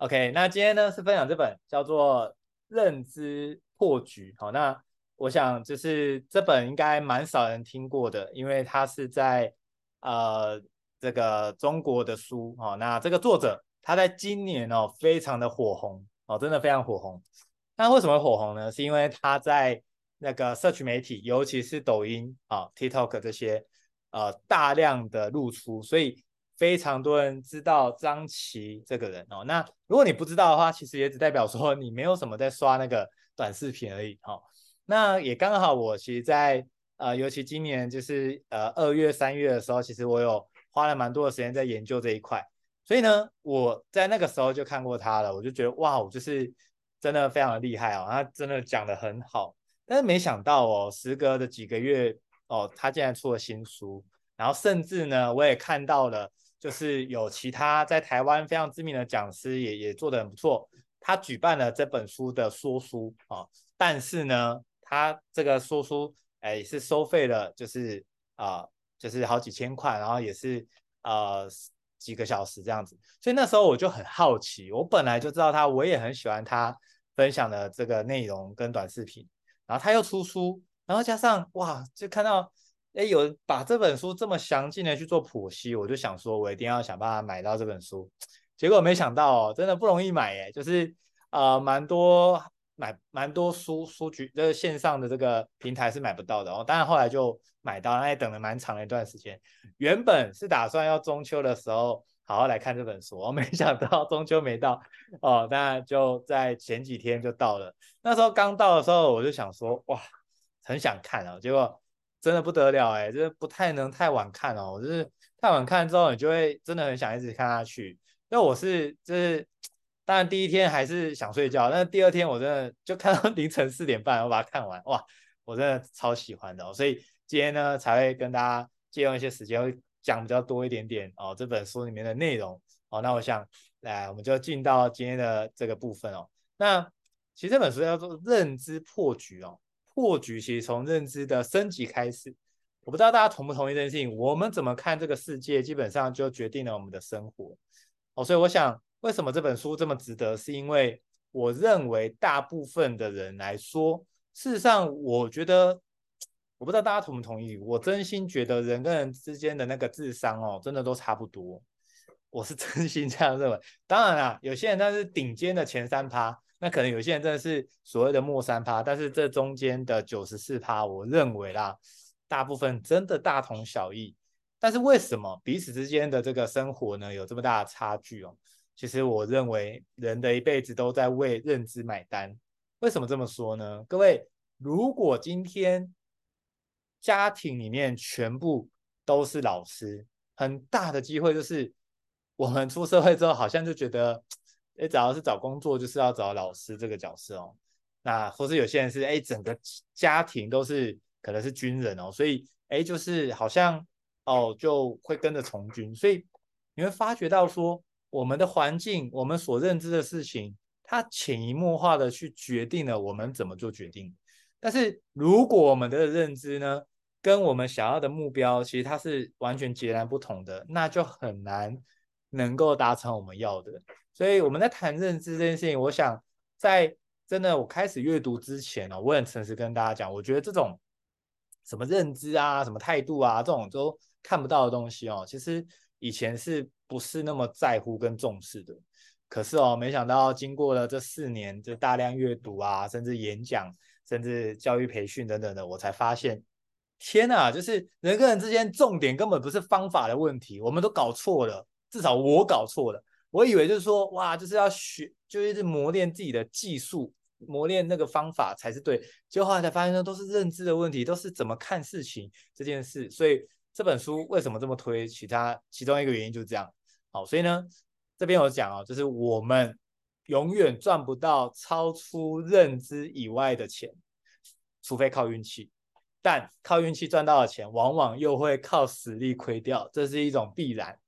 OK，那今天呢是分享这本叫做《认知破局》。好，那我想就是这本应该蛮少人听过的，因为它是在呃这个中国的书。好，那这个作者他在今年哦非常的火红哦，真的非常火红。那为什么火红呢？是因为他在那个社群媒体，尤其是抖音啊、TikTok 这些呃大量的露出，所以。非常多人知道张琪这个人哦，那如果你不知道的话，其实也只代表说你没有什么在刷那个短视频而已哦。那也刚好，我其实在呃，尤其今年就是呃二月三月的时候，其实我有花了蛮多的时间在研究这一块，所以呢，我在那个时候就看过他了，我就觉得哇，我就是真的非常的厉害哦，他真的讲得很好，但是没想到哦，时隔的几个月哦，他竟然出了新书，然后甚至呢，我也看到了。就是有其他在台湾非常知名的讲师也也做得很不错，他举办了这本书的说书啊，但是呢，他这个说书哎是收费了，就是啊就是好几千块，然后也是呃几个小时这样子，所以那时候我就很好奇，我本来就知道他，我也很喜欢他分享的这个内容跟短视频，然后他又出书，然后加上哇就看到。哎，有把这本书这么详尽的去做剖析，我就想说，我一定要想办法买到这本书。结果没想到哦，真的不容易买耶，就是呃，蛮多买蛮多书书局这个线上的这个平台是买不到的哦。当然后来就买到，那也等了蛮长的一段时间。原本是打算要中秋的时候好好来看这本书，我 没想到中秋没到哦，那就在前几天就到了。那时候刚到的时候，我就想说，哇，很想看哦，结果。真的不得了哎，就是不太能太晚看哦。就是太晚看之后，你就会真的很想一直看下去。因为我是就是，当然第一天还是想睡觉，但是第二天我真的就看到 凌晨四点半，我把它看完，哇，我真的超喜欢的哦。所以今天呢，才会跟大家借用一些时间，会讲比较多一点点哦，这本书里面的内容哦。那我想来，我们就进到今天的这个部分哦。那其实这本书叫做《认知破局》哦。破局其实从认知的升级开始，我不知道大家同不同意这件事情。我们怎么看这个世界，基本上就决定了我们的生活。哦，所以我想，为什么这本书这么值得？是因为我认为大部分的人来说，事实上，我觉得，我不知道大家同不同意。我真心觉得人跟人之间的那个智商哦，真的都差不多。我是真心这样认为。当然啦，有些人他是顶尖的前三趴。那可能有些人真的是所谓的末三趴，但是这中间的九十四趴，我认为啦，大部分真的大同小异。但是为什么彼此之间的这个生活呢，有这么大的差距哦？其实我认为人的一辈子都在为认知买单。为什么这么说呢？各位，如果今天家庭里面全部都是老师，很大的机会就是我们出社会之后，好像就觉得。哎，只要是找工作，就是要找老师这个角色哦。那或是有些人是哎，整个家庭都是可能是军人哦，所以哎，就是好像哦就会跟着从军。所以你会发觉到说，我们的环境，我们所认知的事情，它潜移默化的去决定了我们怎么做决定。但是如果我们的认知呢，跟我们想要的目标，其实它是完全截然不同的，那就很难能够达成我们要的。所以我们在谈认知这件事情，我想在真的我开始阅读之前呢，我很诚实跟大家讲，我觉得这种什么认知啊、什么态度啊，这种都看不到的东西哦，其实以前是不是那么在乎跟重视的？可是哦，没想到经过了这四年，就大量阅读啊，甚至演讲，甚至教育培训等等的，我才发现，天哪，就是人跟人之间重点根本不是方法的问题，我们都搞错了，至少我搞错了。我以为就是说，哇，就是要学，就一直磨练自己的技术，磨练那个方法才是对。结果后来才发现，呢，都是认知的问题，都是怎么看事情这件事。所以这本书为什么这么推？其他其中一个原因就是这样。好，所以呢，这边有讲哦，就是我们永远赚不到超出认知以外的钱，除非靠运气。但靠运气赚到的钱，往往又会靠实力亏掉，这是一种必然。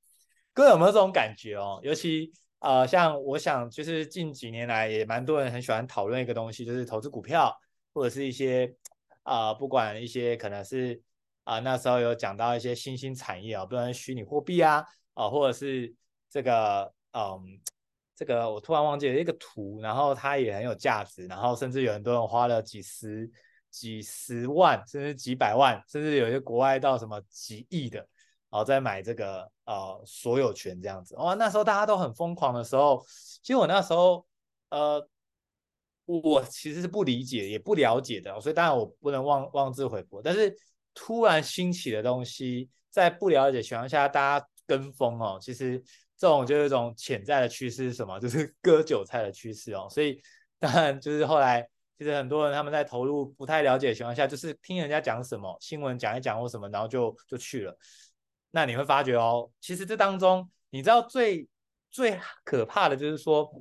各位有没有这种感觉哦？尤其呃，像我想，就是近几年来也蛮多人很喜欢讨论一个东西，就是投资股票，或者是一些啊、呃，不管一些可能是啊、那时候有讲到一些新兴产业啊，不管是虚拟货币啊，啊、或者是这个嗯这个我突然忘记了一个图，然后它也很有价值，然后甚至有很多人花了几十、几十万，甚至几百万，甚至有些国外到什么几亿的，然后再买这个呃所有权这样子。哇，那时候大家都很疯狂的时候，其实我那时候呃我其实是不理解也不了解的，所以当然我不能妄妄自菲薄。但是突然兴起的东西，在不了解情况下，大家跟风哦，其实。这种就是一种潜在的趋势是什么？就是割韭菜的趋势哦。所以当然就是后来，其实很多人他们在投入不太了解的情况下，就是听人家讲什么新闻讲一讲或什么，然后就就去了。那你会发觉哦，其实这当中你知道最最可怕的就是说，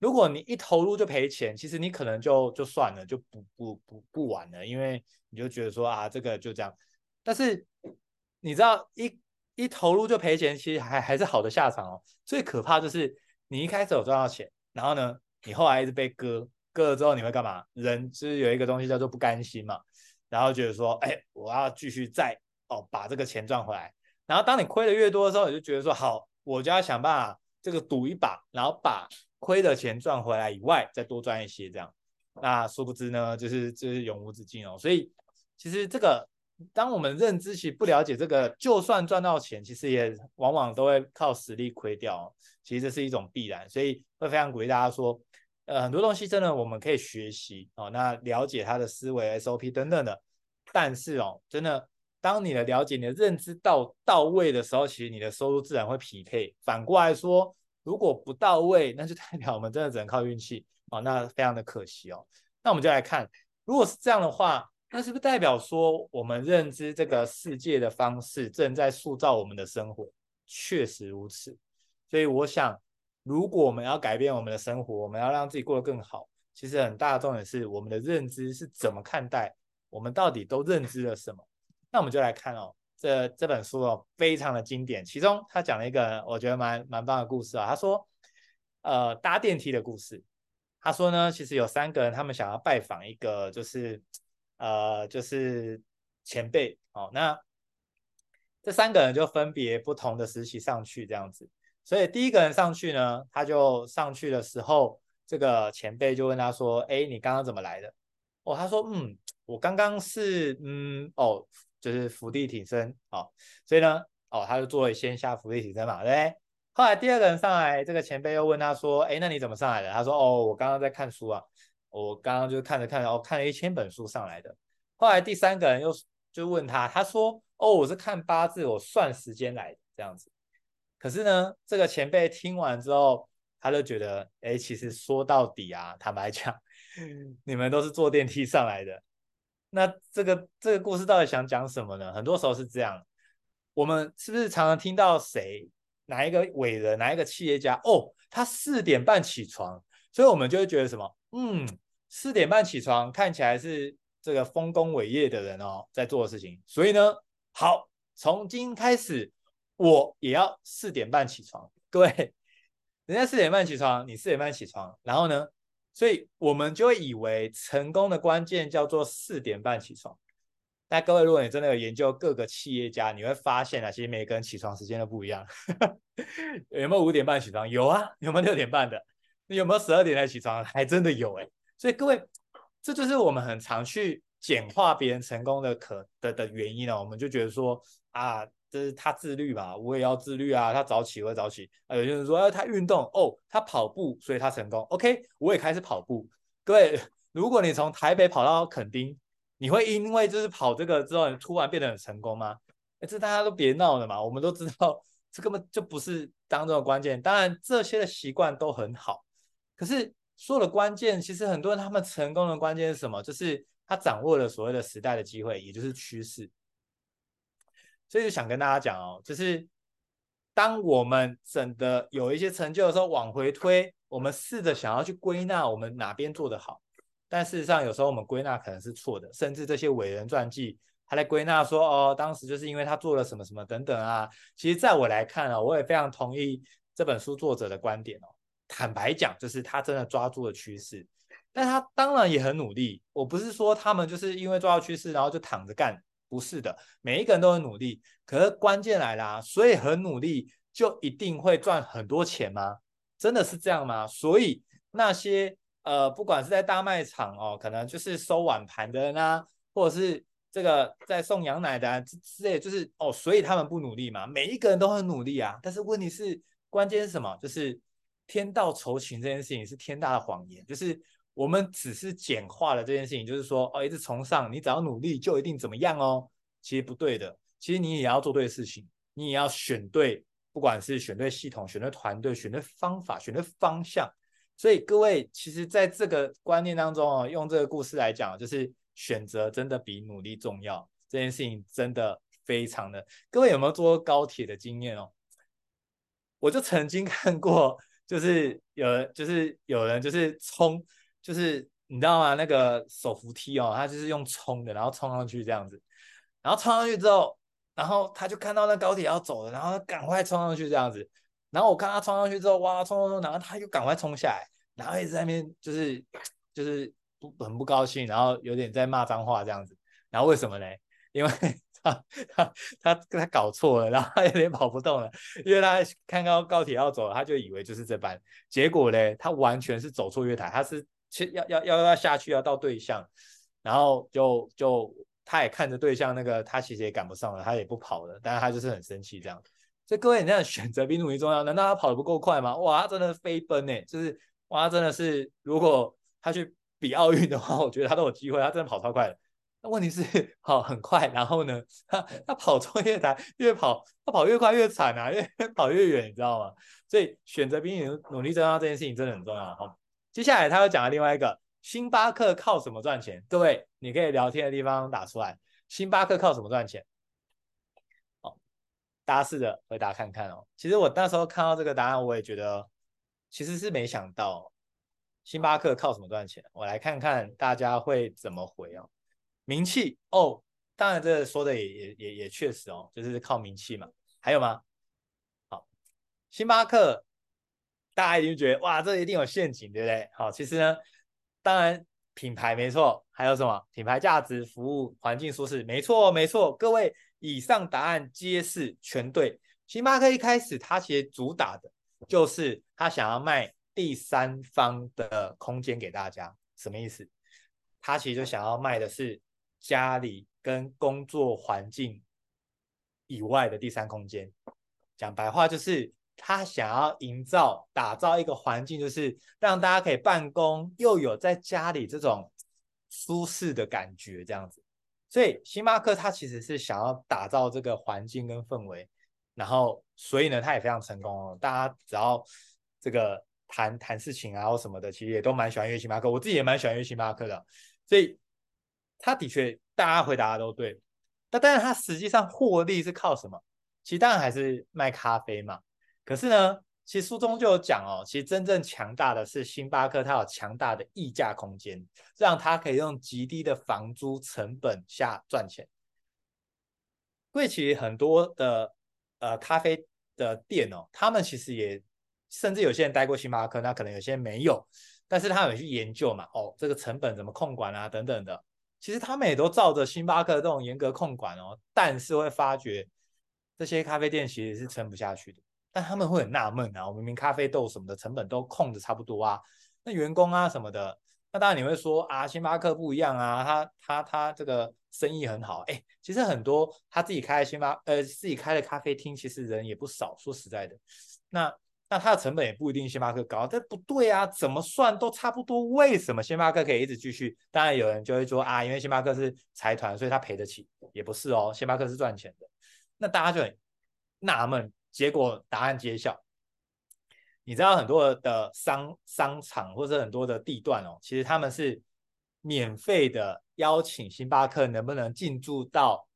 如果你一投入就赔钱，其实你可能就就算了，就不不不不玩了，因为你就觉得说啊，这个就这样。但是你知道一。一投入就赔钱，其实还还是好的下场哦。最可怕就是你一开始有赚到钱，然后呢，你后来一直被割，割了之后你会干嘛？人就是有一个东西叫做不甘心嘛，然后觉得说，哎，我要继续再哦把这个钱赚回来。然后当你亏的越多的时候，你就觉得说，好，我就要想办法这个赌一把，然后把亏的钱赚回来以外，再多赚一些这样。那殊不知呢，就是就是永无止境哦。所以其实这个。当我们认知其不了解这个，就算赚到钱，其实也往往都会靠实力亏掉。其实这是一种必然，所以会非常鼓励大家说，呃，很多东西真的我们可以学习哦，那了解他的思维 SOP 等等的。但是哦，真的，当你的了解、你的认知到到位的时候，其实你的收入自然会匹配。反过来说，如果不到位，那就代表我们真的只能靠运气哦，那非常的可惜哦。那我们就来看，如果是这样的话。那是不是代表说，我们认知这个世界的方式正在塑造我们的生活？确实如此。所以我想，如果我们要改变我们的生活，我们要让自己过得更好，其实很大的重点是我们的认知是怎么看待，我们到底都认知了什么？那我们就来看哦，这这本书哦，非常的经典。其中他讲了一个我觉得蛮蛮棒的故事啊。他说，呃，搭电梯的故事。他说呢，其实有三个人，他们想要拜访一个，就是。呃，就是前辈哦，那这三个人就分别不同的时期上去这样子，所以第一个人上去呢，他就上去的时候，这个前辈就问他说：“哎，你刚刚怎么来的？”哦，他说：“嗯，我刚刚是嗯哦，就是伏地挺身哦，所以呢，哦，他就做了先下伏地挺身嘛，对？后来第二个人上来，这个前辈又问他说：“哎，那你怎么上来的？”他说：“哦，我刚刚在看书啊。”我刚刚就看着看着，哦，看了一千本书上来的。后来第三个人又就问他，他说：“哦，我是看八字，我算时间来的这样子。”可是呢，这个前辈听完之后，他就觉得，哎，其实说到底啊，坦白讲，你们都是坐电梯上来的。那这个这个故事到底想讲什么呢？很多时候是这样，我们是不是常常听到谁哪一个伟人，哪一个企业家，哦，他四点半起床。所以我们就会觉得什么，嗯，四点半起床，看起来是这个丰功伟业的人哦，在做的事情。所以呢，好，从今开始，我也要四点半起床。各位，人家四点半起床，你四点半起床，然后呢，所以我们就会以为成功的关键叫做四点半起床。但各位，如果你真的有研究各个企业家，你会发现啊，其实每个人起床时间都不一样。有没有五点半起床？有啊，有没有六点半的？有没有十二点才起床？还真的有哎，所以各位，这就是我们很常去简化别人成功的可的的原因呢。我们就觉得说啊，这是他自律嘛，我也要自律啊。他早起我也早起啊。有些人说，啊，他运动哦，他跑步，所以他成功。OK，我也开始跑步。各位，如果你从台北跑到垦丁，你会因为就是跑这个之后，你突然变得很成功吗？哎，这大家都别闹了嘛。我们都知道，这根本就不是当中的关键。当然，这些的习惯都很好。可是说的关键，其实很多人他们成功的关键是什么？就是他掌握了所谓的时代的机会，也就是趋势。所以就想跟大家讲哦，就是当我们整的有一些成就的时候，往回推，我们试着想要去归纳我们哪边做得好，但事实上有时候我们归纳可能是错的，甚至这些伟人传记他来归纳说哦，当时就是因为他做了什么什么等等啊。其实在我来看啊，我也非常同意这本书作者的观点哦。坦白讲，就是他真的抓住了趋势，但他当然也很努力。我不是说他们就是因为抓到趋势，然后就躺着干，不是的，每一个人都很努力。可是关键来啦，所以很努力就一定会赚很多钱吗？真的是这样吗？所以那些呃，不管是在大卖场哦，可能就是收碗盘的人啊，或者是这个在送羊奶的啊，之类，就是哦，所以他们不努力嘛？每一个人都很努力啊，但是问题是，关键是什么？就是天道酬勤这件事情是天大的谎言，就是我们只是简化了这件事情，就是说哦，一直崇尚你只要努力就一定怎么样哦，其实不对的，其实你也要做对事情，你也要选对。不管是选对系统、选对团队、选对方法、选对方向，所以各位其实在这个观念当中哦，用这个故事来讲，就是选择真的比努力重要。这件事情真的非常的，各位有没有坐过高铁的经验哦？我就曾经看过，就是有人就是有人就是冲，就是你知道吗？那个手扶梯哦，他就是用冲的，然后冲上去这样子，然后冲上去之后。然后他就看到那高铁要走了，然后赶快冲上去这样子。然后我看他冲上去之后，哇，冲冲冲，然后他又赶快冲下来，然后一直在那边就是就是不很不高兴，然后有点在骂脏话这样子。然后为什么呢？因为 他他他他搞错了，然后他有点跑不动了，因为他看到高铁要走了，他就以为就是这班。结果呢，他完全是走错月台，他是去要要要要下去要到对象，然后就就。他也看着对象，那个他其实也赶不上了，他也不跑了，但是他就是很生气这样。所以各位，你这样选择比努力重要，难道他跑得不够快吗？哇，他真的飞奔呢，就是哇，他真的是，如果他去比奥运的话，我觉得他都有机会，他真的跑超快的。那问题是跑很快，然后呢，他他跑错月台，越跑他跑越快越惨啊，越跑越远，你知道吗？所以选择比努努力重要这件事情真的很重要。好，接下来他又讲了另外一个。星巴克靠什么赚钱？各位，你可以聊天的地方打出来。星巴克靠什么赚钱？好，大家试着回答看看哦。其实我那时候看到这个答案，我也觉得其实是没想到星巴克靠什么赚钱。我来看看大家会怎么回哦。名气哦，当然这说的也也也也确实哦，就是靠名气嘛。还有吗？好，星巴克，大家一定觉得哇，这一定有陷阱，对不对？好，其实呢。当然，品牌没错，还有什么？品牌价值、服务、环境舒适，没错，没错。各位，以上答案皆是全对。星巴克一开始，他其实主打的就是他想要卖第三方的空间给大家，什么意思？他其实就想要卖的是家里跟工作环境以外的第三空间。讲白话就是。他想要营造、打造一个环境，就是让大家可以办公，又有在家里这种舒适的感觉，这样子。所以星巴克他其实是想要打造这个环境跟氛围，然后所以呢，他也非常成功哦。大家只要这个谈谈事情啊或什么的，其实也都蛮喜欢约星巴克。我自己也蛮喜欢约星巴克的。所以他的确，大家回答的都对。那但是他实际上获利是靠什么？其实当然还是卖咖啡嘛。可是呢，其实书中就有讲哦，其实真正强大的是星巴克，它有强大的溢价空间，让它可以用极低的房租成本下赚钱。贵其很多的呃咖啡的店哦，他们其实也甚至有些人待过星巴克，那可能有些人没有，但是他有去研究嘛，哦，这个成本怎么控管啊等等的，其实他们也都照着星巴克这种严格控管哦，但是会发觉这些咖啡店其实是撑不下去的。但他们会很纳闷啊，我明明咖啡豆什么的成本都控制差不多啊，那员工啊什么的，那当然你会说啊，星巴克不一样啊，他他他这个生意很好，哎，其实很多他自己开的星巴呃自己开的咖啡厅，其实人也不少，说实在的，那那他的成本也不一定星巴克高，这不对啊，怎么算都差不多，为什么星巴克可以一直继续？当然有人就会说啊，因为星巴克是财团，所以他赔得起，也不是哦，星巴克是赚钱的，那大家就很纳闷。结果答案揭晓，你知道很多的商商场或者很多的地段哦，其实他们是免费的邀请星巴克能不能进驻到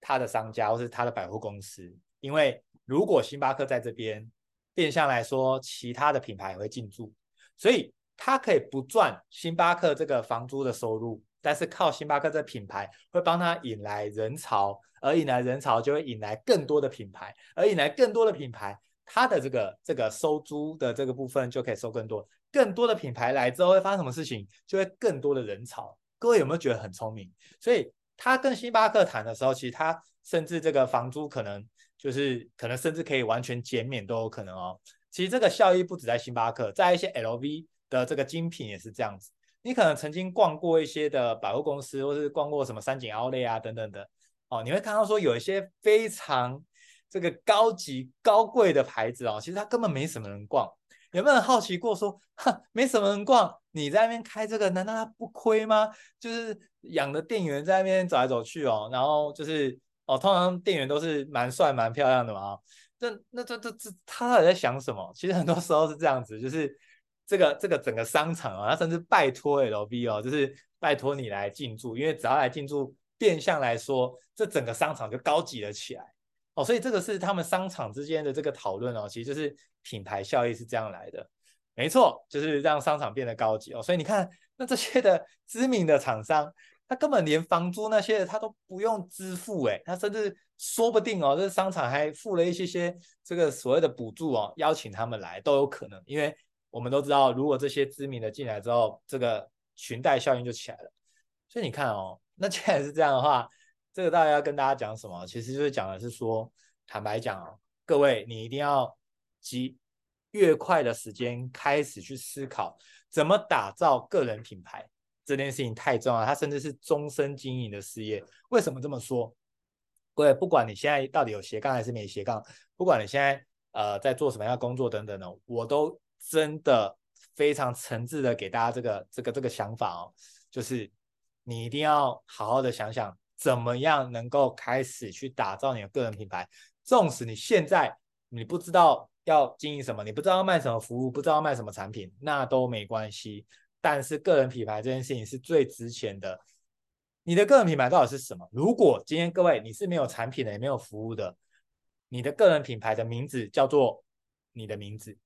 他的商家或是他的百货公司，因为如果星巴克在这边，变相来说其他的品牌也会进驻，所以他可以不赚星巴克这个房租的收入，但是靠星巴克这品牌会帮他引来人潮。而引来人潮，就会引来更多的品牌，而引来更多的品牌，它的这个这个收租的这个部分就可以收更多。更多的品牌来之后会发生什么事情？就会更多的人潮。各位有没有觉得很聪明？所以他跟星巴克谈的时候，其实他甚至这个房租可能就是可能甚至可以完全减免都有可能哦。其实这个效益不止在星巴克，在一些 LV 的这个精品也是这样子。你可能曾经逛过一些的百货公司，或是逛过什么三井奥莱啊等等的哦，你会看到说有一些非常这个高级高贵的牌子哦，其实它根本没什么人逛。有没有好奇过说，哈，没什么人逛，你在那边开这个，难道它不亏吗？就是养的店员在那边走来走去哦，然后就是哦，通常店员都是蛮帅蛮漂亮的嘛。那那这这这他到底在想什么？其实很多时候是这样子，就是这个这个整个商场啊，他甚至拜托 LV 哦，就是拜托你来进驻，因为只要来进驻，变相来说，这整个商场就高级了起来。哦，所以这个是他们商场之间的这个讨论哦，其实就是品牌效益是这样来的，没错，就是让商场变得高级哦。所以你看，那这些的知名的厂商，他根本连房租那些的他都不用支付，诶，他甚至说不定哦，这商场还付了一些些这个所谓的补助哦，邀请他们来都有可能，因为我们都知道，如果这些知名的进来之后，这个裙带效应就起来了。所以你看哦，那既然是这样的话。这个大家要跟大家讲什么？其实就是讲的是说，坦白讲啊，各位你一定要及越快的时间开始去思考怎么打造个人品牌，这件事情太重要，它甚至是终身经营的事业。为什么这么说？各位，不管你现在到底有斜杠还是没斜杠，不管你现在呃在做什么样的工作等等的，我都真的非常诚挚的给大家这个这个这个想法哦，就是你一定要好好的想想。怎么样能够开始去打造你的个人品牌？纵使你现在你不知道要经营什么，你不知道要卖什么服务，不知道要卖什么产品，那都没关系。但是个人品牌这件事情是最值钱的。你的个人品牌到底是什么？如果今天各位你是没有产品的，也没有服务的，你的个人品牌的名字叫做你的名字，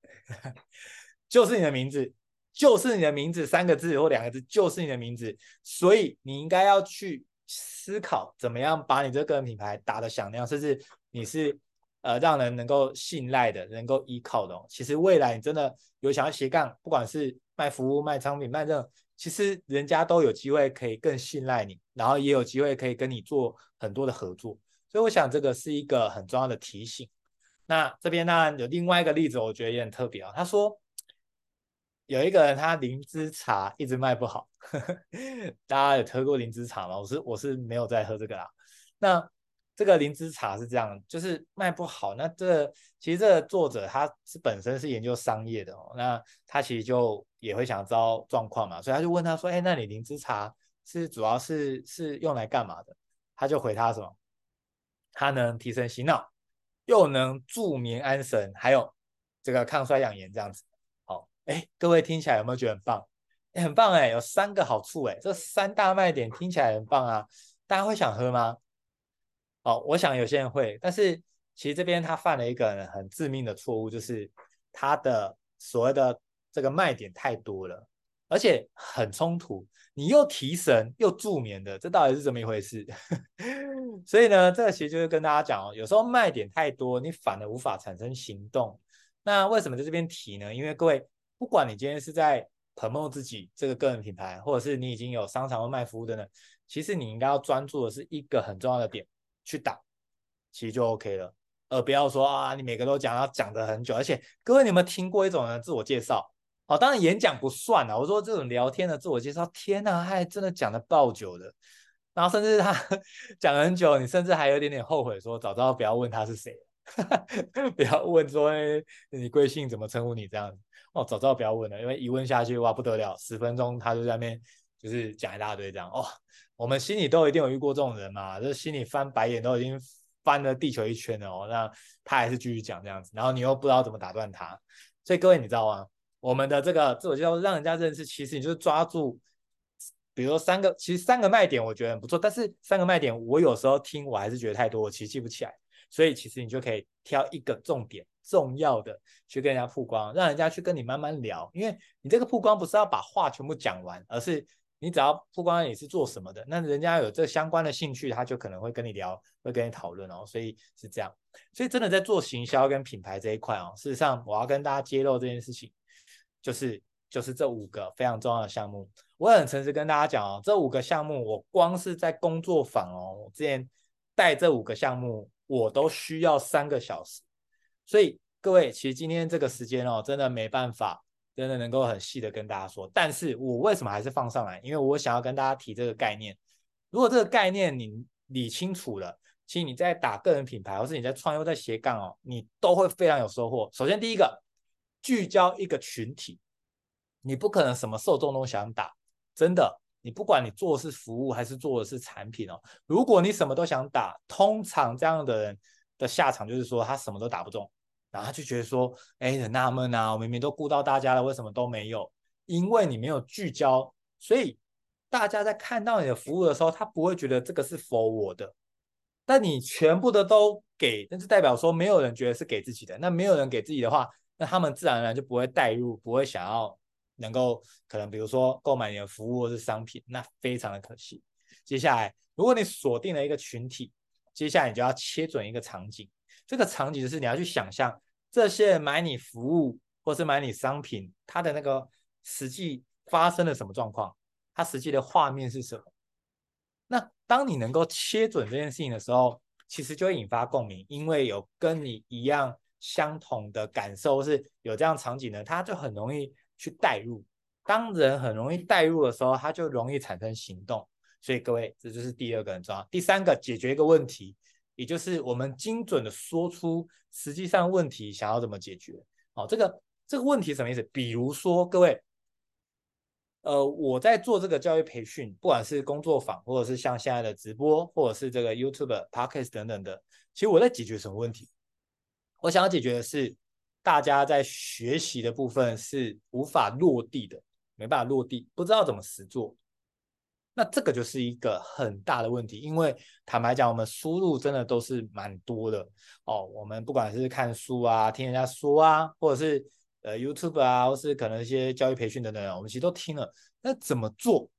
就是你的名字，就是你的名字，三个字或两个字，就是你的名字。所以你应该要去。思考怎么样把你这个个人品牌打得响亮，甚至你是呃让人能够信赖的、能够依靠的哦。其实未来你真的有想要斜杠，不管是卖服务、卖商品、卖这种，其实人家都有机会可以更信赖你，然后也有机会可以跟你做很多的合作。所以我想这个是一个很重要的提醒。那这边当然有另外一个例子，我觉得也很特别啊。他说。有一个人，他灵芝茶一直卖不好，呵呵，大家有喝过灵芝茶吗？我是我是没有在喝这个啦。那这个灵芝茶是这样，就是卖不好。那这、其实这个作者他是本身是研究商业的哦，那他其实就也会想知道状况嘛，所以他就问他说：“哎，那你灵芝茶是主要是是用来干嘛的？”他就回他什么？他能提神醒脑，又能助眠安神，还有这个抗衰养颜这样子。好哎，各位听起来有没有觉得很棒？很棒哎，有三个好处哎，这三大卖点听起来很棒啊！大家会想喝吗？哦，我想有些人会，但是其实这边他犯了一个很致命的错误，就是他的所谓的这个卖点太多了，而且很冲突。你又提神又助眠的，这到底是怎么一回事？所以呢，这个其实就是跟大家讲哦，有时候卖点太多，你反而无法产生行动。那为什么在这边提呢？因为各位。不管你今天是在 promote 自己这个个人品牌，或者是你已经有商场或卖服务等等，其实你应该要专注的是一个很重要的点去打，其实就 OK 了，而不要说啊，你每个都讲要讲的很久。而且各位，你有没有听过一种人自我介绍？哦，当然演讲不算啊，我说这种聊天的自我介绍，天哪，他还真的讲得爆久的，然后甚至他 讲很久，你甚至还有点点后悔，说早知道不要问他是谁，不要问说你贵姓，怎么称呼你这样子。哦，早知道不要问了，因为一问下去哇不得了，十分钟他就在那边就是讲一大堆这样哦。我们心里都一定有遇过这种人嘛，就是心里翻白眼都已经翻了地球一圈了哦，那他还是继续讲这样子，然后你又不知道怎么打断他。所以各位你知道吗？我们的这个自我介绍让人家认识，其实你就是抓住，比如说三个，其实三个卖点我觉得很不错，但是三个卖点我有时候听我还是觉得太多，我其实记不起来。所以其实你就可以挑一个重点、重要的去跟人家曝光，让人家去跟你慢慢聊。因为你这个曝光不是要把话全部讲完，而是你只要曝光你是做什么的，那人家有这相关的兴趣，他就可能会跟你聊，会跟你讨论哦。所以是这样。所以真的在做行销跟品牌这一块哦，事实上我要跟大家揭露这件事情，就是就是这五个非常重要的项目。我很诚实跟大家讲哦，这五个项目我光是在工作坊哦，我之前带这五个项目。我都需要三个小时，所以各位，其实今天这个时间哦，真的没办法，真的能够很细的跟大家说。但是我为什么还是放上来？因为我想要跟大家提这个概念。如果这个概念你理清楚了，其实你在打个人品牌，或是你在创业、在斜杠哦，你都会非常有收获。首先，第一个，聚焦一个群体，你不可能什么受众都想打，真的。你不管你做的是服务还是做的是产品哦，如果你什么都想打，通常这样的人的下场就是说他什么都打不中，然后他就觉得说，哎，很纳闷啊，我明明都顾到大家了，为什么都没有？因为你没有聚焦，所以大家在看到你的服务的时候，他不会觉得这个是 for 我的。但你全部的都给，那就代表说没有人觉得是给自己的。那没有人给自己的话，那他们自然而然就不会带入，不会想要。能够可能比如说购买你的服务或是商品，那非常的可惜。接下来，如果你锁定了一个群体，接下来你就要切准一个场景。这个场景就是你要去想象这些人买你服务或是买你商品，它的那个实际发生了什么状况，它实际的画面是什么。那当你能够切准这件事情的时候，其实就会引发共鸣，因为有跟你一样相同的感受，是有这样场景呢，他就很容易。去带入，当人很容易带入的时候，他就容易产生行动。所以各位，这就是第二个很重要。第三个，解决一个问题，也就是我们精准的说出实际上问题想要怎么解决。好，这个这个问题什么意思？比如说，各位，呃，我在做这个教育培训，不管是工作坊，或者是像现在的直播，或者是这个 YouTube、Podcast 等等的，其实我在解决什么问题？我想要解决的是。大家在学习的部分是无法落地的，没办法落地，不知道怎么实做。那这个就是一个很大的问题，因为坦白讲，我们输入真的都是蛮多的哦。我们不管是看书啊、听人家说啊，或者是呃 YouTube 啊，或是可能一些教育培训等等，我们其实都听了。那怎么做，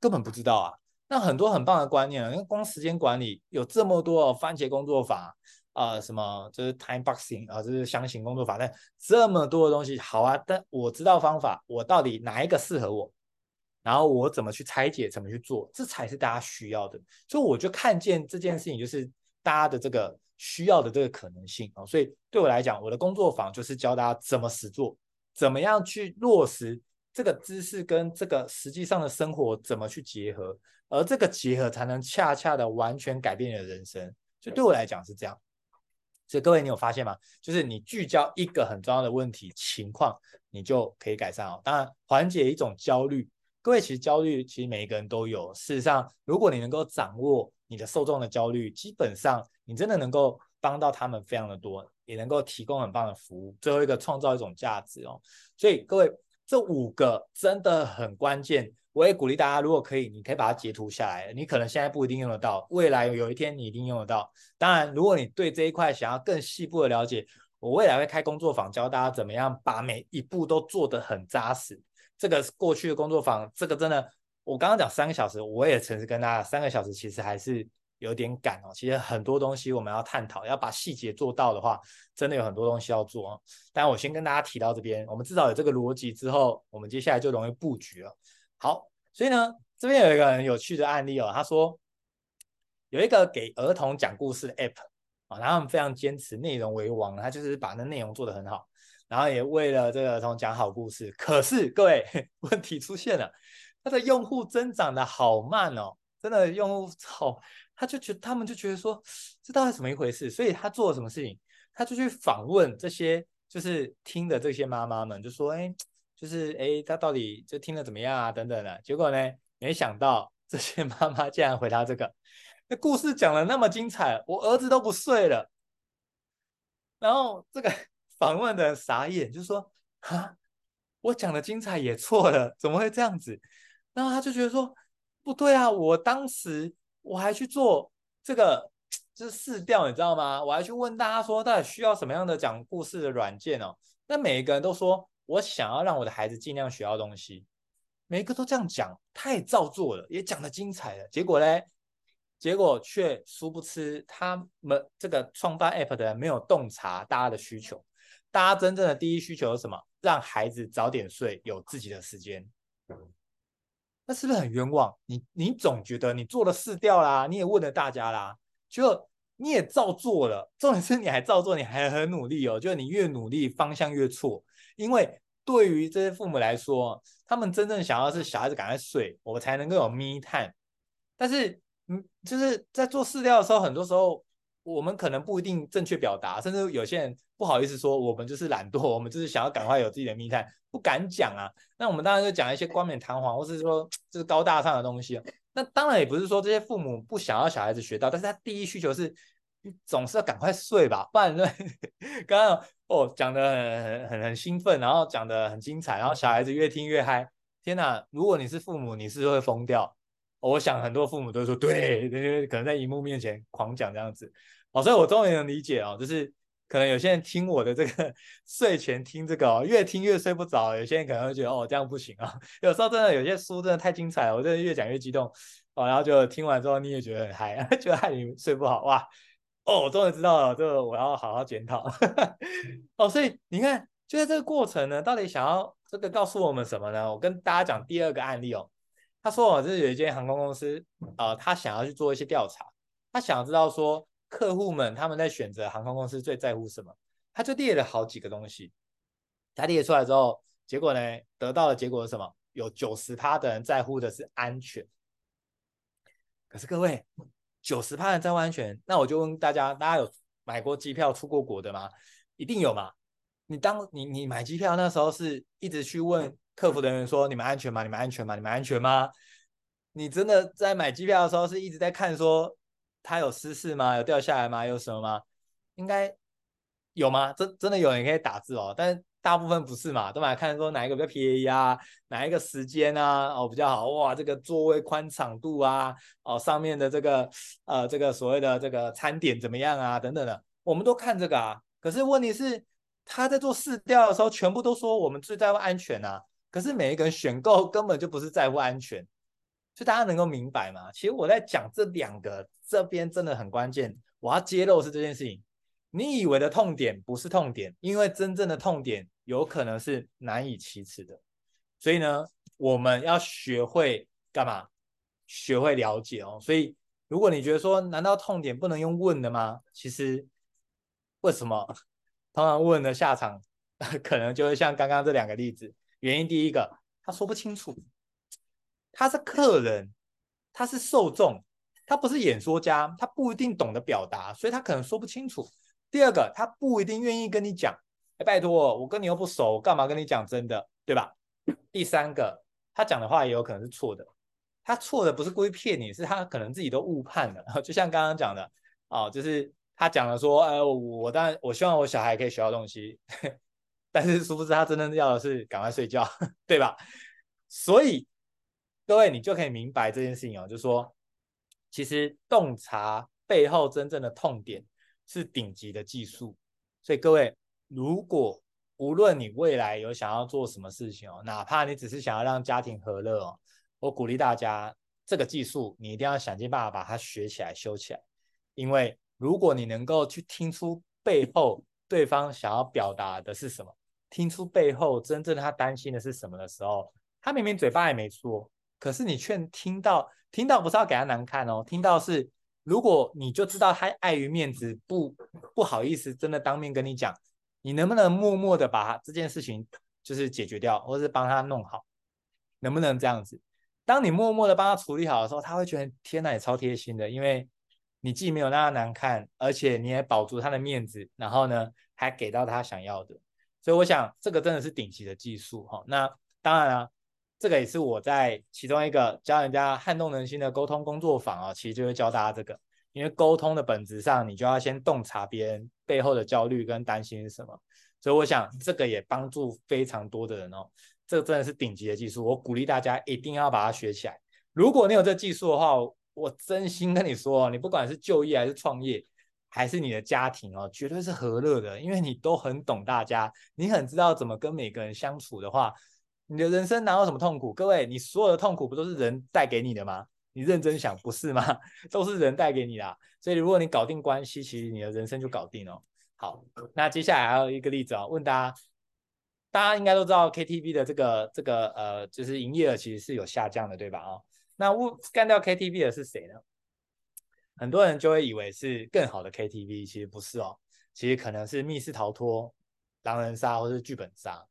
根本不知道啊。那很多很棒的观念，因为光时间管理有这么多番茄工作法。啊、什么就是 time boxing 啊，就是箱型工作法，但这么多的东西，好啊，但我知道方法，我到底哪一个适合我，然后我怎么去拆解，怎么去做，这才是大家需要的。所以我就看见这件事情，就是大家的这个需要的这个可能性啊。所以对我来讲，我的工作坊就是教大家怎么实做，怎么样去落实这个知识跟这个实际上的生活怎么去结合，而这个结合才能恰恰的完全改变你的人生。就对我来讲是这样。所以各位，你有发现吗？就是你聚焦一个很重要的问题情况，你就可以改善哦。当然，缓解一种焦虑。各位，其实焦虑其实每一个人都有。事实上，如果你能够掌握你的受众的焦虑，基本上你真的能够帮到他们非常的多，也能够提供很棒的服务。最后一个，创造一种价值哦。所以各位，这五个真的很关键。我也鼓励大家，如果可以，你可以把它截图下来。你可能现在不一定用得到，未来有一天你一定用得到。当然，如果你对这一块想要更细部的了解，我未来会开工作坊，教大家怎么样把每一步都做得很扎实。这个过去的工作坊，这个真的，我刚刚讲三个小时，我也诚实跟大家，三个小时其实还是有点赶哦。其实很多东西我们要探讨，要把细节做到的话，真的有很多东西要做。但我先跟大家提到这边，我们至少有这个逻辑之后，我们接下来就容易布局了。好，所以呢，这边有一个很有趣的案例哦。他说，有一个给儿童讲故事的 app 啊，然后他们非常坚持内容为王，他就是把那内容做得很好，然后也为了这个儿童讲好故事。可是各位，问题出现了，他的用户增长的好慢哦，真的用户好，他就觉他们就觉得说，这到底怎么一回事？所以他做了什么事情？他就去访问这些就是听的这些妈妈们，就说，哎。就是哎，他到底就听了怎么样啊？等等的，结果呢，没想到这些 妈妈竟然回答这个，那故事讲的那么精彩，我儿子都不睡了。然后这个 访问的人傻眼，就说啊，我讲的精彩也错了，怎么会这样子？然后他就觉得说不对啊，我当时我还去做这个就是试调，你知道吗？我还去问大家说到底需要什么样的讲故事的软件哦。那每一个人都说。我想要让我的孩子尽量学到东西，每一个都这样讲，太造作了，也讲得精彩了。结果嘞？结果却殊不知，他们这个创办 app 的人没有洞察大家的需求。大家真正的第一需求是什么？让孩子早点睡，有自己的时间。那是不是很冤枉？你你总觉得你做了试调啦，你也问了大家啦，就你也照做了，重点是你还照做，你还很努力哦。就是你越努力，方向越错。因为对于这些父母来说，他们真正想要是小孩子赶快睡，我才能够有 me time。但是，嗯，就是在做饲料的时候，很多时候我们可能不一定正确表达，甚至有些人不好意思说，我们就是懒惰，我们就是想要赶快有自己的 me time，不敢讲啊。那我们当然就讲一些冠冕堂皇，或是说就是高大上的东西。那当然也不是说这些父母不想要小孩子学到，但是他第一需求是，总是要赶快睡吧，不然呢，刚刚哦讲得很很很兴奋，然后讲得很精彩，然后小孩子越听越嗨。天哪，如果你是父母，你是会疯掉。我想很多父母都说对，可能在荧幕面前狂讲这样子。哦，所以我终于能理解哦，就是。可能有些人听我的这个 睡前听这个哦，越听越睡不着。有些人可能会觉得哦，这样不行啊。有时候真的有些书真的太精彩了，我真的越讲越激动哦。然后就听完之后你也觉得很嗨，觉得害你睡不好哇。哦，我终于知道了，这个我要好好检讨。哦，所以你看，就在这个过程呢，到底想要这个告诉我们什么呢？我跟大家讲第二个案例哦。他说哦，这是有一间航空公司啊，呃，他想要去做一些调查，他想要知道说。客户们他们在选择航空公司最在乎什么？他就列了好几个东西，他列出来之后，结果呢，得到的结果是什么？有九十趴的人在乎的是安全。可是各位，九十趴的在乎安全，那我就问大家，大家有买过机票出过国的吗？一定有嘛？你当你你买机票那时候是一直去问客服的人说，你们安全吗？你们安全吗？你们安全吗？你真的在买机票的时候是一直在看说。它有失事吗？有掉下来吗？有什么吗？应该有吗？真真的有人可以打字哦，但大部分不是嘛，都来看说哪一个比较便宜啊，哪一个时间啊，哦比较好哇，这个座位宽敞度啊，哦上面的这个呃这个所谓的这个餐点怎么样啊，等等的，我们都看这个啊。可是问题是他在做试调的时候，全部都说我们最在乎安全啊，可是每一个人选购根本就不是在乎安全。所以大家能够明白吗？其实我在讲这两个这边真的很关键，我要揭露是这件事情。你以为的痛点不是痛点，因为真正的痛点有可能是难以启齿的。所以呢，我们要学会干嘛？学会了解哦。所以如果你觉得说，难道痛点不能用问的吗？其实为什么？通常问的下场 可能就会像刚刚这两个例子。原因第一个，他说不清楚。他是客人，他是受众，他不是演说家，他不一定懂得表达，所以他可能说不清楚。第二个，他不一定愿意跟你讲，哎，拜托，我跟你又不熟，我干嘛跟你讲真的，对吧？第三个，他讲的话也有可能是错的，他错的不是故意骗你，是他可能自己都误判了。就像刚刚讲的，哦，就是他讲了说，哎，我当然我希望我小孩可以学到东西，但是殊不知他真正要的是赶快睡觉，对吧？所以。各位，你就可以明白这件事情哦，就是说，其实洞察背后真正的痛点是顶级的技术。所以各位，如果无论你未来有想要做什么事情哦，哪怕你只是想要让家庭和乐哦，我鼓励大家，这个技术你一定要想尽办法把它学起来、修起来。因为如果你能够去听出背后对方想要表达的是什么，听出背后真正他担心的是什么的时候，他明明嘴巴也没说。可是你却听到，听到不是要给他难看哦，听到是，如果你就知道他碍于面子不不好意思，真的当面跟你讲，你能不能默默的把这件事情就是解决掉，或是帮他弄好，能不能这样子？当你默默的帮他处理好的时候，他会觉得天哪，也超贴心的，因为你既没有让他难看，而且你也保住他的面子，然后呢还给到他想要的，所以我想这个真的是顶级的技术哈。那当然了。这个也是我在其中一个教人家撼动人心的沟通工作坊啊，其实就会教大家这个，因为沟通的本质上，你就要先洞察别人背后的焦虑跟担心是什么，所以我想这个也帮助非常多的人哦，这个真的是顶级的技术，我鼓励大家一定要把它学起来。如果你有这技术的话，我真心跟你说，你不管是就业还是创业，还是你的家庭哦，绝对是和乐的，因为你都很懂大家，你很知道怎么跟每个人相处的话。你的人生哪有什么痛苦？各位，你所有的痛苦不都是人带给你的吗？你认真想，不是吗？都是人带给你的。所以，如果你搞定关系，其实你的人生就搞定了。好，那接下来还有一个例子啊，问大家，大家应该都知道 KTV 的这个这个呃，就是营业额其实是有下降的，对吧？啊，那误干掉 KTV 的是谁呢？很多人就会以为是更好的 KTV，其实不是哦，其实可能是密室逃脱、狼人杀或是剧本杀。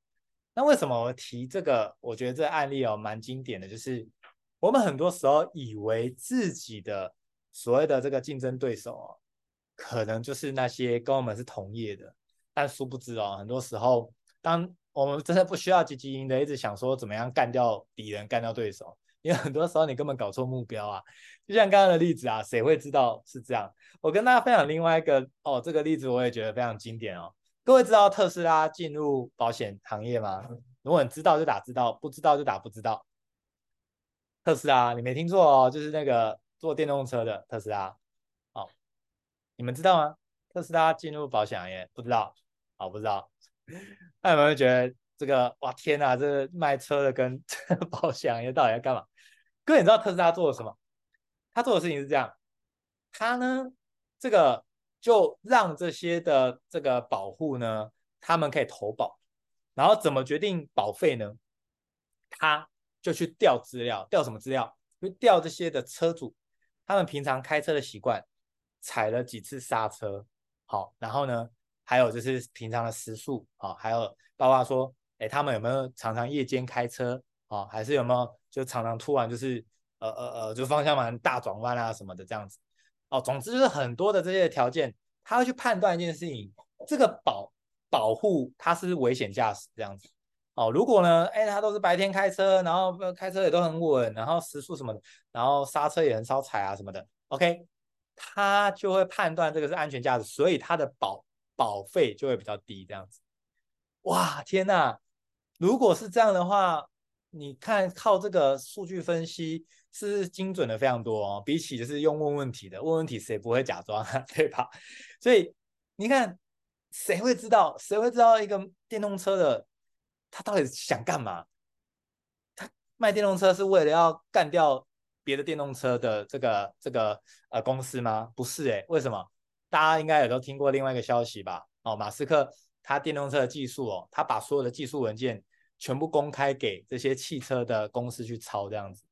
那为什么我提这个？我觉得这个案例哦蛮经典的，就是我们很多时候以为自己的所谓的这个竞争对手哦，可能就是那些跟我们是同业的，但殊不知哦，很多时候当我们真的不需要积极赢的，一直想说怎么样干掉敌人、干掉对手，因为很多时候你根本搞错目标啊。就像刚刚的例子啊，谁会知道是这样？我跟大家分享另外一个哦，这个例子我也觉得非常经典哦。各位知道特斯拉进入保险行业吗？如果你知道就打知道，不知道就打不知道。特斯拉，你没听错哦，就是那个做电动车的特斯拉。哦，你们知道吗？特斯拉进入保险行业，不知道？好，不知道。那有没有觉得这个哇天哪，这个卖车的跟 这个保险行业到底要干嘛？各位你知道特斯拉做了什么？他做的事情是这样，他呢这个就让这些的这个保护呢，他们可以投保，然后怎么决定保费呢？他就去调资料，调什么资料？就调这些的车主，他们平常开车的习惯，踩了几次刹车，好，然后呢？还有就是平常的时速啊，还有包括说，哎，他们有没有常常夜间开车啊？还是有没有就常常突然就是呃呃呃，就方向盘大转弯啊什么的这样子？哦，总之就是很多的这些条件，他会去判断一件事情，这个保保护他是是危险驾驶这样子。哦，如果呢，哎，他都是白天开车，然后开车也都很稳，然后时速什么的，然后刹车也很少踩啊什么的，OK，他就会判断这个是安全驾驶，所以他的保。保费就会比较低，这样子。哇，天哪！如果是这样的话，你看靠这个数据分析是精准的非常多哦，比起就是用问问题的，问问题谁不会假装啊，对吧？所以你看，谁会知道？谁会知道一个电动车的他到底想干嘛？他卖电动车是为了要干掉别的电动车的这个这个呃公司吗？不是诶，为什么？大家应该也都听过另外一个消息吧？哦，马斯克他电动车的技术哦，他把所有的技术文件全部公开给这些汽车的公司去抄这样子。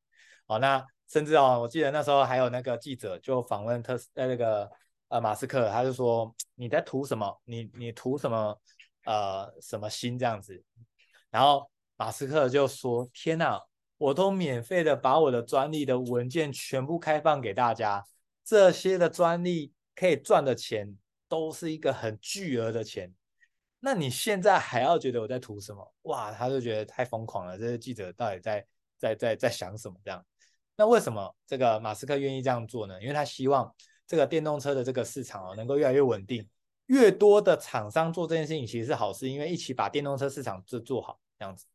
好，那甚至哦，我记得那时候还有那个记者就访问特斯呃那个呃马斯克，他就说你在图什么？你你图什么？呃什么心这样子？然后马斯克就说：天哪，我都免费的把我的专利的文件全部开放给大家，这些的专利。可以赚的钱都是一个很巨额的钱，那你现在还要觉得我在图什么？哇，他就觉得太疯狂了。这些记者到底在在在在想什么？这样，那为什么这个马斯克愿意这样做呢？因为他希望这个电动车的这个市场哦能够越来越稳定，越多的厂商做这件事情其实是好事，因为一起把电动车市场做做好这样子。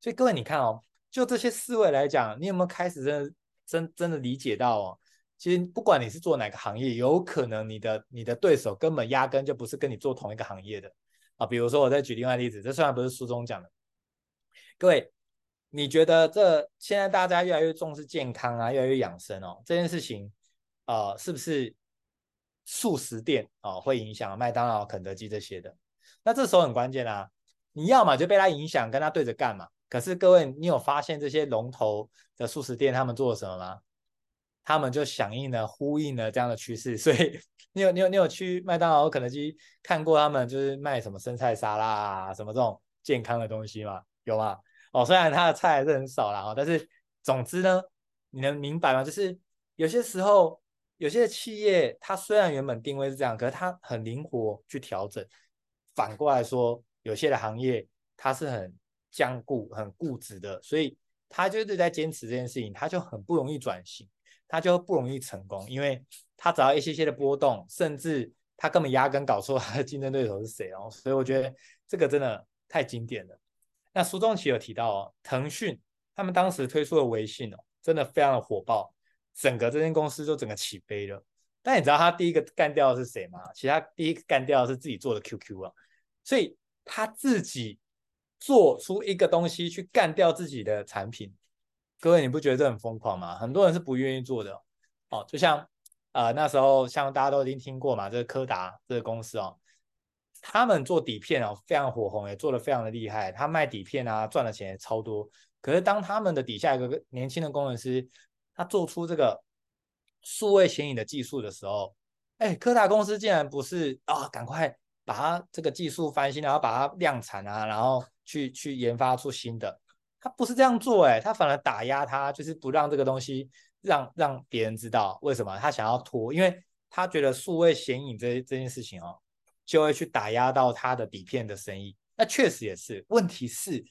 所以各位你看哦，就这些思维来讲，你有没有开始真的真真的理解到哦？其实不管你是做哪个行业，有可能你的你的对手根本压根就不是跟你做同一个行业的啊。比如说，我再举另外例子，这虽然不是书中讲的，各位，你觉得这现在大家越来越重视健康啊，越来越养生哦，这件事情啊、呃，是不是速食店、哦、会影响麦当劳、肯德基这些的？那这时候很关键啊，你要么就被他影响，跟他对着干嘛。可是各位，你有发现这些龙头的速食店他们做了什么吗？他们就响应了、呼应了这样的趋势，所以你有、你有、你有去麦当劳、肯德基看过他们就是卖什么生菜沙拉啊，什么这种健康的东西吗？有吗？哦，虽然他的菜还是很少啦，哦，但是总之呢，你能明白吗？就是有些时候，有些企业它虽然原本定位是这样，可是它很灵活去调整。反过来说，有些的行业它是很僵固、很固执的，所以它就是在坚持这件事情，它就很不容易转型。他就不容易成功，因为他只要一些些的波动，甚至他根本压根搞错他的竞争对手是谁哦，所以我觉得这个真的太经典了。那书中其实有提到哦，腾讯他们当时推出的微信哦，真的非常的火爆，整个这间公司就整个起飞了。但你知道他第一个干掉的是谁吗？其实他第一个干掉的是自己做的 QQ 啊，所以他自己做出一个东西去干掉自己的产品。各位，你不觉得这很疯狂吗？很多人是不愿意做的哦。就像呃那时候，像大家都已经听过嘛，这个柯达这个公司哦，他们做底片哦非常火红，也做得非常的厉害。他卖底片啊，赚的钱也超多。可是当他们的底下一个年轻的工程师，他做出这个数位显影的技术的时候，哎，柯达公司竟然不是啊，赶快把它这个技术翻新，然后把它量产啊，然后去去研发出新的，他不是这样做，哎，他反而打压他，就是不让这个东西让让别人知道，为什么？他想要拖，因为他觉得数位显影这这件事情哦，就会去打压到他的底片的生意。那确实也是，问题是。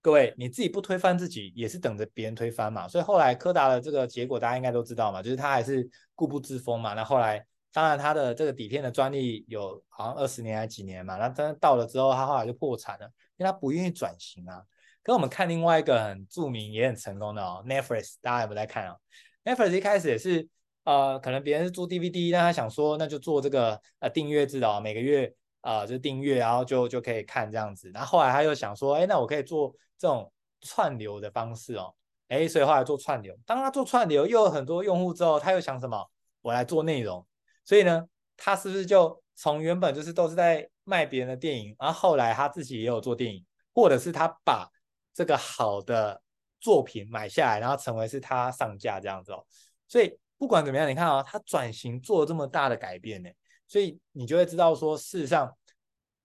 各位，你自己不推翻自己，也是等着别人推翻嘛。所以后来柯达的这个结果，大家应该都知道嘛，就是他还是固步自封嘛。那后来，当然他的这个底片的专利有好像二十年还几年嘛。那真的到了之后，他后来就破产了，因为他不愿意转型啊。跟我们看另外一个很著名也很成功的哦，Netflix，大家有没有在看啊？Netflix 一开始也是呃，可能别人是租 DVD，但他想说那就做这个呃订阅制哦，每个月。啊、就订阅，然后就就可以看这样子。然后后来他又想说，哎，那我可以做这种串流的方式哦，哎，所以后来做串流。当他做串流又有很多用户之后，他又想什么？我来做内容。所以呢，他是不是就从原本就是都是在卖别人的电影，然后后来他自己也有做电影，或者是他把这个好的作品买下来，然后成为是他上架这样子哦。所以不管怎么样，你看啊、哦，他转型做了这么大的改变呢。所以你就会知道说，事实上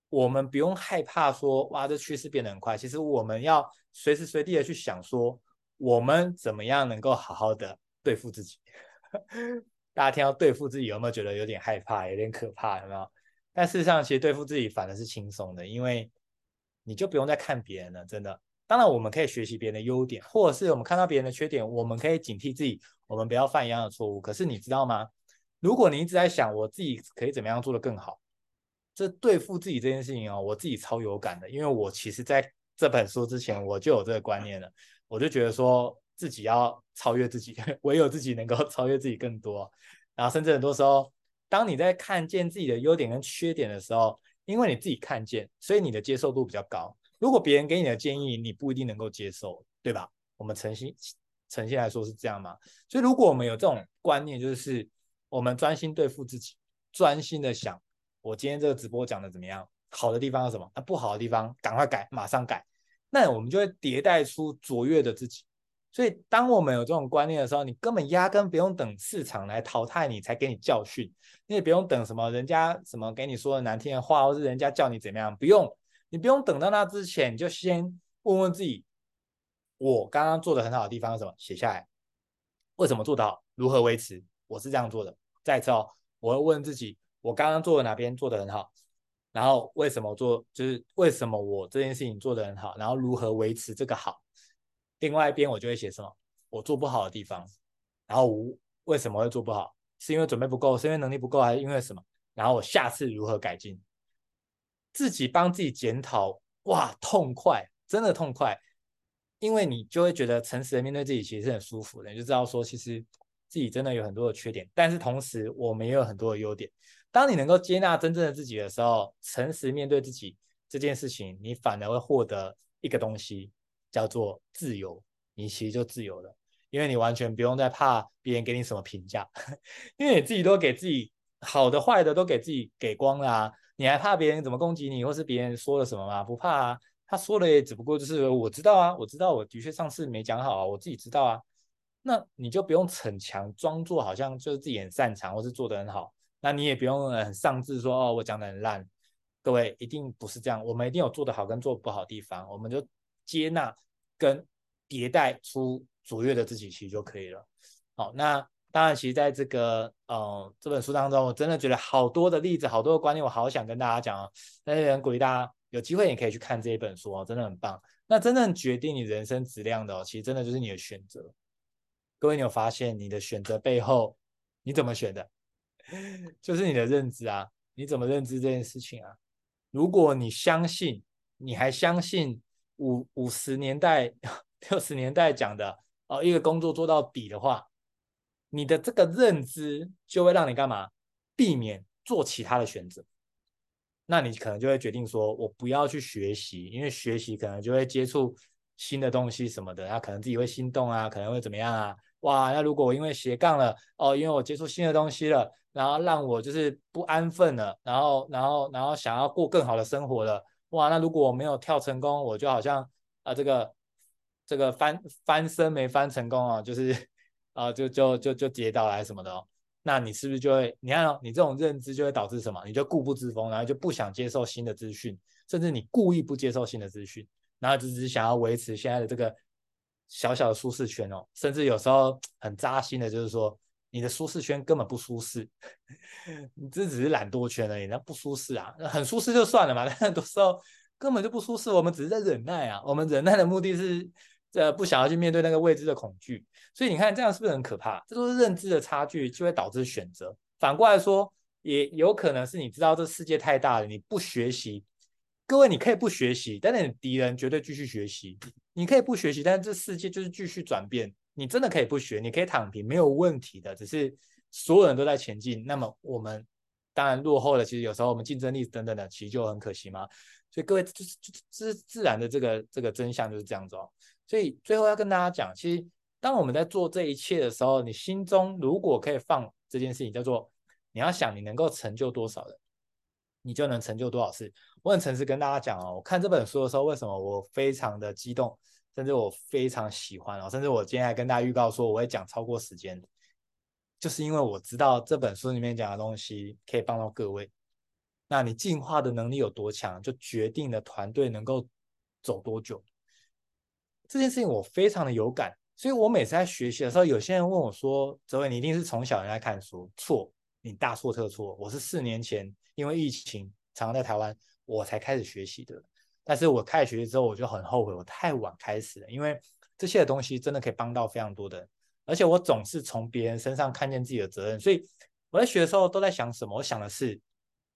我们不用害怕说，哇，这趋势变得很快。其实我们要随时随地的去想说，我们怎么样能够好好的对付自己。大家听到对付自己有没有觉得有点害怕，有点可怕，有没有？但事实上，其实对付自己反而是轻松的，因为你就不用再看别人了，真的。当然，我们可以学习别人的优点，或者是我们看到别人的缺点，我们可以警惕自己，我们不要犯一样的错误。可是你知道吗？如果你一直在想我自己可以怎么样做得更好，这对付自己这件事情哦，我自己超有感的，因为我其实在这本书之前我就有这个观念了，我就觉得说自己要超越自己，唯有自己能够超越自己更多，然后甚至很多时候，当你在看见自己的优点跟缺点的时候，因为你自己看见，所以你的接受度比较高。如果别人给你的建议，你不一定能够接受，对吧？我们诚心诚心来说是这样嘛。所以如果我们有这种观念，就是。我们专心对付自己，专心的想，我今天这个直播讲的怎么样？好的地方是什么？那不好的地方赶快改，马上改。那我们就会迭代出卓越的自己。所以，当我们有这种观念的时候，你根本压根不用等市场来淘汰你才给你教训，你也不用等什么人家什么给你说的难听的话，或是人家叫你怎么样，不用，你不用等到那之前，你就先问问自己，我刚刚做的很好的地方是什么？写下来，为什么做得好？如何维持？我是这样做的。再次哦，我会问自己，我刚刚做的哪边做得很好，然后为什么做，就是为什么我这件事情做得很好，然后如何维持这个好。另外一边我就会写什么，我做不好的地方，然后我为什么会做不好，是因为准备不够，是因为能力不够，还是因为什么？然后我下次如何改进？自己帮自己检讨，哇，痛快，真的痛快，因为你就会觉得诚实的面对自己其实是很舒服的，你就知道说其实。自己真的有很多的缺点，但是同时我们也有很多的优点。当你能够接纳真正的自己的时候，诚实面对自己这件事情，你反而会获得一个东西，叫做自由。你其实就自由了，因为你完全不用再怕别人给你什么评价，因为你自己都给自己好的坏的都给自己给光了啊，你还怕别人怎么攻击你，或是别人说了什么吗？不怕啊，他说的也只不过就是我知道啊，我知道我的确上次没讲好啊，我自己知道啊。那你就不用逞强，装作好像就是自己很擅长，或是做得很好。那你也不用很丧志说哦，我讲得很烂。各位一定不是这样，我们一定有做得好跟做不好的地方，我们就接纳跟迭代出卓越的自己，其实就可以了。好，那当然，其实在这个呃这本书当中，我真的觉得好多的例子，好多的观念，我好想跟大家讲啊。但是很鼓励大家有机会也可以去看这一本书哦，真的很棒。那真正决定你人生质量的哦，其实真的就是你的选择。各位，你有发现你的选择背后，你怎么选的？就是你的认知啊，你怎么认知这件事情啊？如果你相信，你还相信五五十年代、六十年代讲的哦，一个工作做到底的话，你的这个认知就会让你干嘛？避免做其他的选择。那你可能就会决定说，我不要去学习，因为学习可能就会接触新的东西什么的，那可能自己会心动啊，可能会怎么样啊？哇，那如果我因为斜杠了哦，因为我接触新的东西了，然后让我就是不安分了，然后然后然后想要过更好的生活了，哇，那如果我没有跳成功，我就好像啊、呃、这个这个翻翻身没翻成功啊，就是啊、呃，就就就就跌倒来什么的哦。那你是不是就会？你看哦，你这种认知就会导致什么？你就固步自封，然后就不想接受新的资讯，甚至你故意不接受新的资讯，然后就只是想要维持现在的这个小小的舒适圈哦。甚至有时候很扎心的，就是说你的舒适圈根本不舒适，你这只是懒惰圈而已，那不舒适啊。很舒适就算了嘛，但很多时候根本就不舒适，我们只是在忍耐啊。我们忍耐的目的是。这不想要去面对那个未知的恐惧，所以你看这样是不是很可怕？这都是认知的差距，就会导致选择。反过来说，也有可能是你知道这世界太大了，你不学习。各位，你可以不学习，但是你敌人绝对继续学习。你可以不学习，但是这世界就是继续转变。你真的可以不学，你可以躺平，没有问题的。只是所有人都在前进，那么我们当然落后了。其实有时候我们竞争力等等的，其实就很可惜嘛。所以各位，就是自自然的这个这个真相就是这样子哦。所以最后要跟大家讲，其实当我们在做这一切的时候，你心中如果可以放这件事情，叫做你要想你能够成就多少人，你就能成就多少事。我很诚实跟大家讲哦，我看这本书的时候，为什么我非常的激动，甚至我非常喜欢哦，甚至我今天还跟大家预告说我会讲超过时间，就是因为我知道这本书里面讲的东西可以帮到各位。那你进化的能力有多强，就决定了团队能够走多久。这件事情我非常的有感，所以我每次在学习的时候，有些人问我说：“哲维，你一定是从小就在看书？”错，你大错特错。我是四年前因为疫情，常常在台湾，我才开始学习的。但是我开始学习之后，我就很后悔，我太晚开始了，因为这些东西真的可以帮到非常多的人，而且我总是从别人身上看见自己的责任。所以我在学的时候都在想什么？我想的是，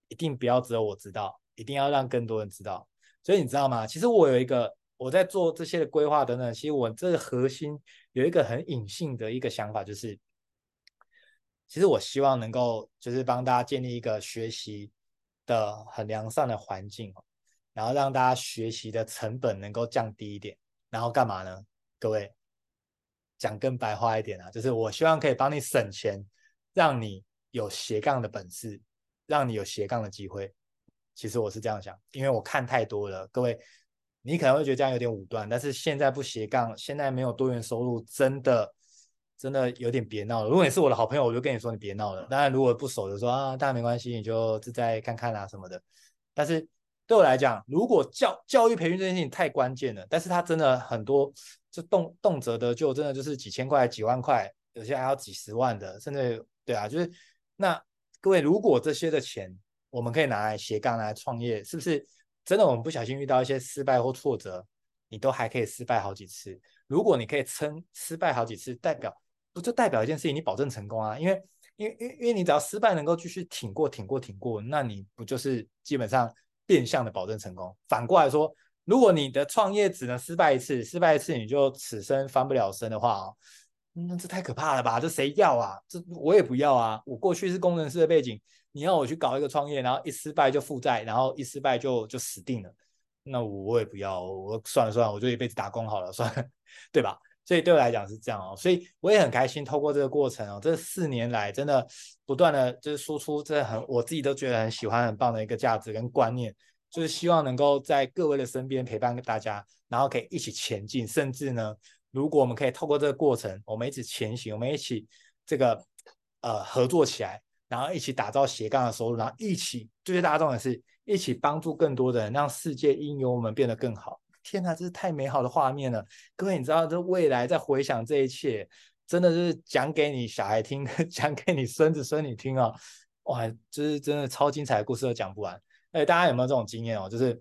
一定不要只有我知道，一定要让更多人知道。所以你知道吗？其实我有一个。我在做这些的规划等等，其实我这个核心有一个很隐性的一个想法，就是其实我希望能够就是帮大家建立一个学习的很良善的环境，然后让大家学习的成本能够降低一点，然后干嘛呢？各位讲更白话一点啊，就是我希望可以帮你省钱，让你有斜杠的本事，让你有斜杠的机会。其实我是这样想，因为我看太多了，各位。你可能会觉得这样有点武断，但是现在不斜杠，现在没有多元收入，真的真的有点别闹了。如果你是我的好朋友，我就跟你说你别闹了。当然，如果不熟的说啊，当然没关系，你就自在看看啊什么的。但是对我来讲，如果教教育培训这件事情太关键了，但是它真的很多，就动动辄的就真的就是几千块、几万块，有些还要几十万的，甚至对啊，就是那各位，如果这些的钱我们可以拿来斜杠来创业，是不是？真的，我们不小心遇到一些失败或挫折，你都还可以失败好几次。如果你可以撑失败好几次，代表不就代表一件事情，你保证成功啊？因为，因为，因为，因为你只要失败能够继续挺过、挺过、挺过，那你不就是基本上变相的保证成功？反过来说，如果你的创业只能失败一次，失败一次你就此生翻不了身的话哦，那这太可怕了吧？这谁要啊？这我也不要啊！我过去是工程师的背景。你要我去搞一个创业，然后一失败就负债，然后一失败就就死定了，那我我也不要，我算了算了，我就一辈子打工好了，算了，对吧？所以对我来讲是这样哦，所以我也很开心，透过这个过程哦，这四年来真的不断的就是输出，这很我自己都觉得很喜欢、很棒的一个价值跟观念，就是希望能够在各位的身边陪伴大家，然后可以一起前进，甚至呢，如果我们可以透过这个过程，我们一起前行，我们一起这个呃合作起来。然后一起打造斜杠的收入，然后一起最大众的是一起帮助更多的人，让世界因有我们变得更好。天哪，这是太美好的画面了！各位，你知道这未来在回想这一切，真的是讲给你小孩听，讲给你孙子孙女听啊、哦！哇，就是真的超精彩的故事都讲不完。哎，大家有没有这种经验哦？就是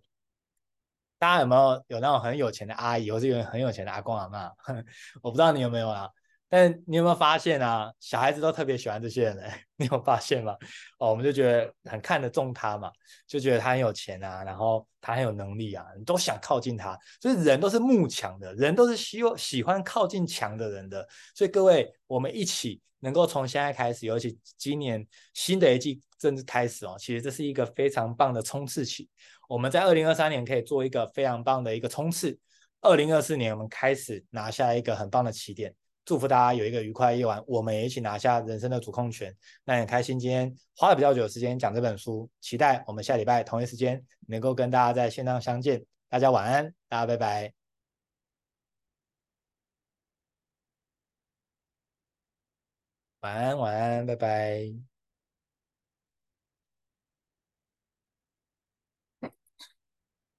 大家有没有有那种很有钱的阿姨，或是有很有钱的阿公阿嬷？我不知道你有没有啊。但你有没有发现啊？小孩子都特别喜欢这些人，你有发现吗？哦，我们就觉得很看得中他嘛，就觉得他很有钱啊，然后他很有能力啊，你都想靠近他。所以人都是慕强的，人都是希望喜欢靠近强的人的。所以各位，我们一起能够从现在开始，尤其今年新的一季正式开始哦，其实这是一个非常棒的冲刺期。我们在二零二三年可以做一个非常棒的一个冲刺，二零二四年我们开始拿下一个很棒的起点。祝福大家有一个愉快的夜晚，我们也一起拿下人生的主控权。那很开心今天花了比较久的时间讲这本书，期待我们下礼拜同一时间能够跟大家在线上相见。大家晚安，大家拜拜。晚安，晚安，拜拜。